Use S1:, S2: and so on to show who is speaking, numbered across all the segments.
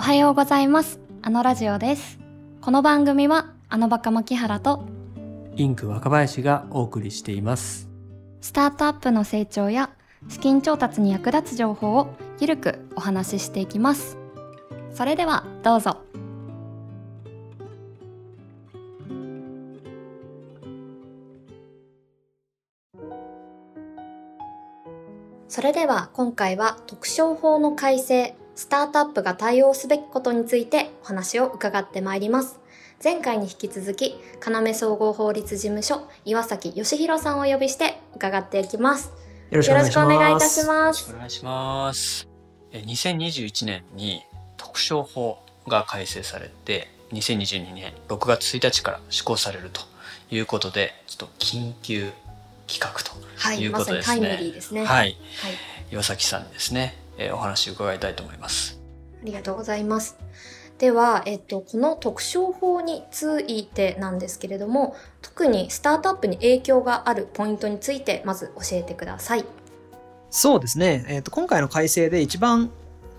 S1: おはようございます。あのラジオです。この番組はあのバカ牧原と
S2: インク若林がお送りしています。
S1: スタートアップの成長や資金調達に役立つ情報をゆるくお話ししていきます。それではどうぞ。それでは今回は特商法の改正スタートアップが対応すべきことについてお話を伺ってまいります前回に引き続き要総合法律事務所岩崎義弘さんをお呼びして伺っていきます
S2: よろしくお願いします
S1: よろしくお願いいたします
S3: お願いします。え2021年に特商法が改正されて、2022年6月1日から施行されるということで、ちょっと緊急企画と
S1: はいいうまさにタイ
S3: ことですね。
S1: ムリーですね
S3: はい。
S1: はい
S3: 岩崎さんにですね、えーお話を伺いたいと思います。
S1: ありがとうございます。では、えっと、この特商法についてなんですけれども、特にスタートアップに影響があるポイントについて、まず教えてください。
S4: そうですね、えーと今回の改正で一番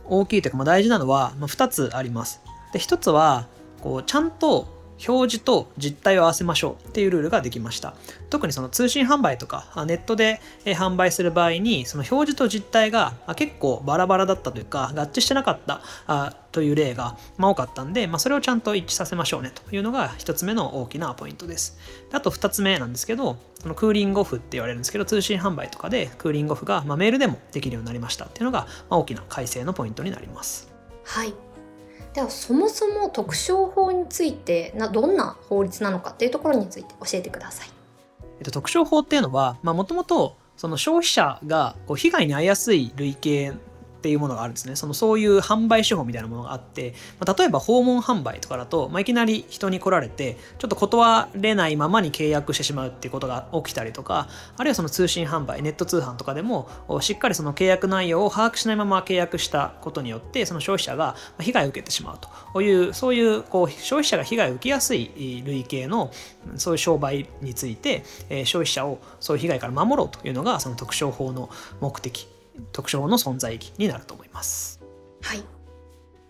S4: 大きいというか、まあ、大事なのは、まあ、2つあります。で1つはこうちゃんと表示と実態を合わせましょうっていうルールができました。特にその通信販売とかネットで販売する場合にその表示と実態が結構バラバラだったというか合致してなかったという例が、多かったんで、まあ、それをちゃんと一致させましょうねというのが1つ目の大きなポイントです。であと2つ目なんですけどそのクーリングオフって言われるんですけど通信販売とかでクーリングオフが、ま、メールでもできるようになりましたっていうのが、ま、大きな改正のポイントになります。
S1: はい。では、そもそも特商法についてな、どんな法律なのかっていうところについて教えてください。
S4: えっと、特徴法っていうのはもともとその消費者がこう被害に遭いやすい類型っていうものがあるんですね。そのそういう販売手法みたいなものがあって、ま、例えば訪問販売とかだと、まあ、いきなり人に来られてちょっと断れないままに契約してしまうっていうことが起きたりとかあるいはその通信販売ネット通販とかでもしっかりその契約内容を把握しないまま契約したことによってその消費者が被害を受けてしまうと。いうそういうこう消費者が被害を受けやすい類型のそういう商売について、消費者をそういう被害から守ろうというのがその特商法の目的特徴の存在意義になると思います。
S1: はい。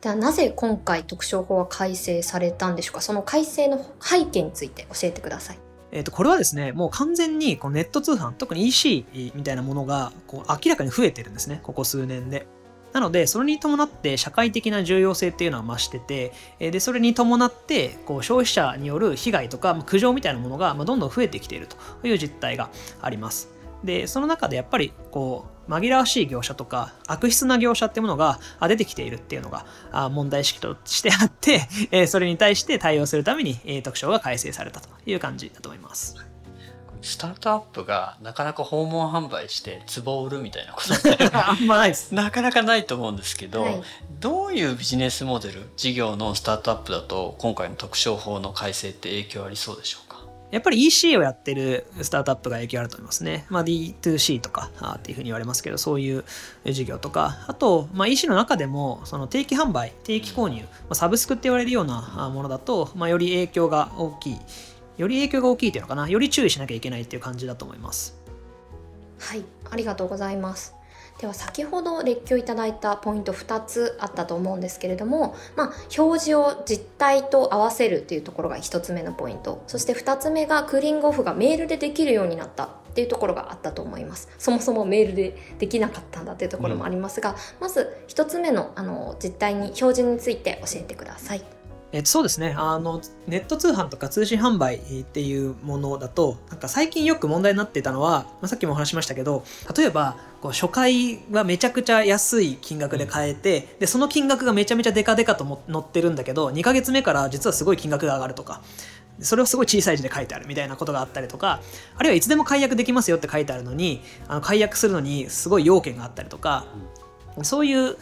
S1: では、なぜ今回特商法は改正されたんでしょうか？その改正の背景について教えてください。
S4: えー、とこれはですねもう完全にこうネット通販特に EC みたいなものがこう明らかに増えてるんですねここ数年で。なのでそれに伴って社会的な重要性っていうのは増しててえーでそれに伴ってこう消費者による被害とかまあ苦情みたいなものがまあどんどん増えてきているという実態があります。でその中でやっぱりこう紛らわしい業者とか悪質な業者っていうものがあ出てきているっていうのがあ問題意識としてあって、えーそれに対して対応するために、えー特徴が改正されたという感じだと思います。
S3: スタートアップがなかなか訪問販売して壺を売るみたいなことって
S4: あんまないです。
S3: なかなかないと思うんですけど、
S1: はい
S3: どういうビジネスモデル事業のスタートアップだと今回の特商法の改正って影響ありそうでしょうか？
S4: やっぱり EC をやってるスタートアップが影響あると思いますね。まあ、D2C とかあっていうふうに言われますけど、そういう事業とか、あと、まあ、EC の中でもその定期販売、定期購入、まあサブスクって言われるようなものだと、まあ、より影響が大きい。より影響が大きいっていうのかな。より注意しなきゃいけないっていう感じだと思います。
S1: はい、ありがとうございます。では先ほど列挙いただいたポイント2つあったと思うんですけれども、まあ、表示を実態と合わせるっていうところが1つ目のポイントそして2つ目がクーリングオフがメールでできるようになったっていうところがあったと思いますそもそもメールでできなかったんだっていうところもありますが、まず1つ目のあの実態に表示について教えてください。
S4: えっと、そうですね。あのネット通販とか通信販売っていうものだとなんか最近よく問題になっていたのは、まあ、さっきもお話しましたけど例えばこう初回はめちゃくちゃ安い金額で買えて、でその金額がめちゃめちゃデカデカと載ってるんだけど2ヶ月目から実はすごい金額が上がるとかそれをすごい小さい字で書いてあるみたいなことがあったりとかあるいはいつでも解約できますよって書いてあるのにあの解約するのにすごい要件があったりとかそういう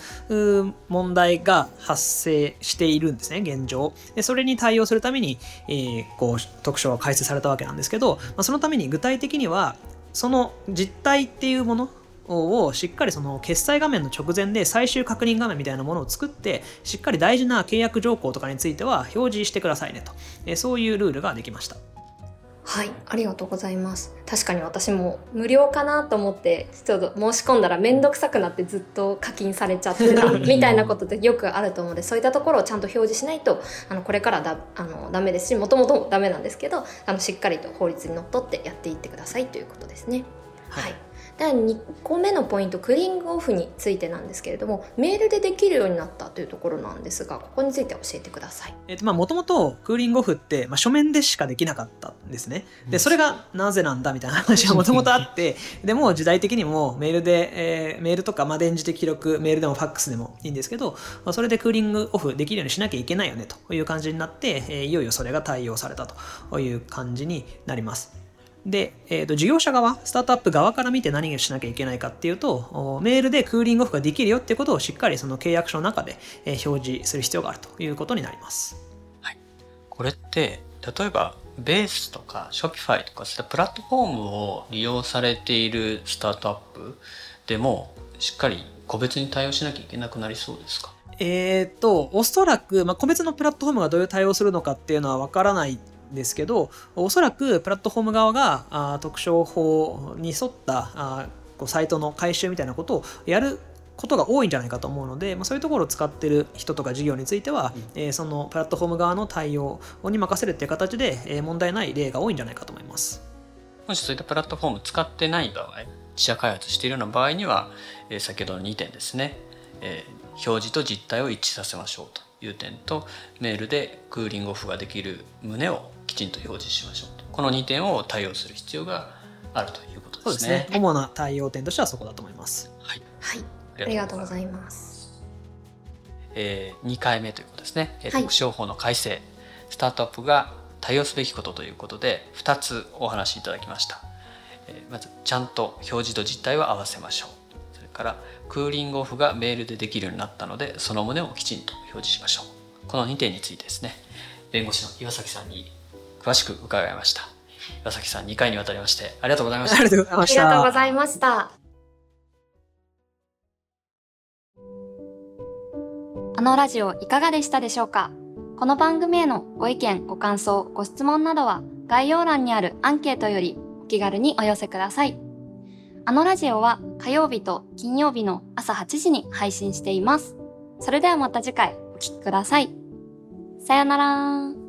S4: 問題が発生しているんですね、現状。でそれに対応するために、えーこう特徴が開設されたわけなんですけど、まあ、そのために具体的には、その実態っていうものをしっかりその決済画面の直前で最終確認画面みたいなものを作ってしっかり大事な契約条項とかについては表示してくださいねと、えそういうルールができました。
S1: はい、ありがとうございます。確かに私も無料かなと思って、ちょっと申し込んだらめんどくさくなってずっと課金されちゃってた みたいなことってよくあると思うので、そういったところをちゃんと表示しないと、あのこれからだあのダメですし、もともとダメなんですけど、あのしっかりと法律にのっとってやっていってくださいということですね。はい。で2個目のポイントクーリングオフについてなんですけれどもメールでできるようになったというところなんですがここについて教えてください
S4: えっとまあもともとクーリングオフって、まあ、書面でしかできなかったんですね。でそれがなぜなんだみたいな話が もともとあってでもう時代的にもメールで、えーメールとか、まあ、電磁的記録メールでもファックスでもいいんですけど、まあそれでクーリングオフできるようにしなきゃいけないよねという感じになって、えーいよいよそれが対応されたという感じになります。で、えー、と事業者側、スタートアップ側から見て何をしなきゃいけないかっていうと、おメールでクーリングオフができるよってことをしっかりその契約書の中で、えー表示する必要があるということになります。
S3: これって例えばベースとか Shopify とかそういったプラットフォームを利用されているスタートアップでもしっかり個別に対応しなきゃいけなくなりそうですか？
S4: えー、と、おそらく、まあ、個別のプラットフォームがどういう対応するのかっていうのはわからないんですけど、おそらくプラットフォーム側があー特徴法に沿ったあーこうサイトの回収みたいなことをやることが多いんじゃないかと思うので、まあ、そういうところを使ってる人とか事業については、えーそのプラットフォーム側の対応に任せるっていう形で、えー問題ない例が多いんじゃないかと思います。
S3: もしそういったプラットフォーム使ってない場合自社開発しているような場合には、えー先ほどの2点ですね、えー表示と実態を一致させましょうという点とメールでクーリングオフができる旨をきちんと表示しましょうと。この2点を対応する必要があるということ
S4: ですす
S3: でね
S4: ね。主な対応点としてはそこだと思います。
S3: はい、
S1: はい。ありがとうございます。
S3: え2回目ということですね、えー
S1: はい。
S3: 特商法の改正。スタートアップが対応すべきことということで2つお話しいただきました、えーまずちゃんと表示と実態を合わせましょうからクーリングオフがメールでできるようになったのでその旨をきちんと表示しましょう。この2点についてですね弁護士の岩崎さんに詳しく伺いました。岩崎さん2回にわたりましてありがとうございました。
S4: ありがとうございま
S1: あり
S4: した。
S1: がとうございました。
S5: あのラジオいかがでしたでしょうか？この番組へのご意見、ご感想、ご質問などは概要欄にあるアンケートよりお気軽にお寄せください。あのラジオは火曜日と金曜日の朝8時に配信しています。それではまた次回お聴きください。さよなら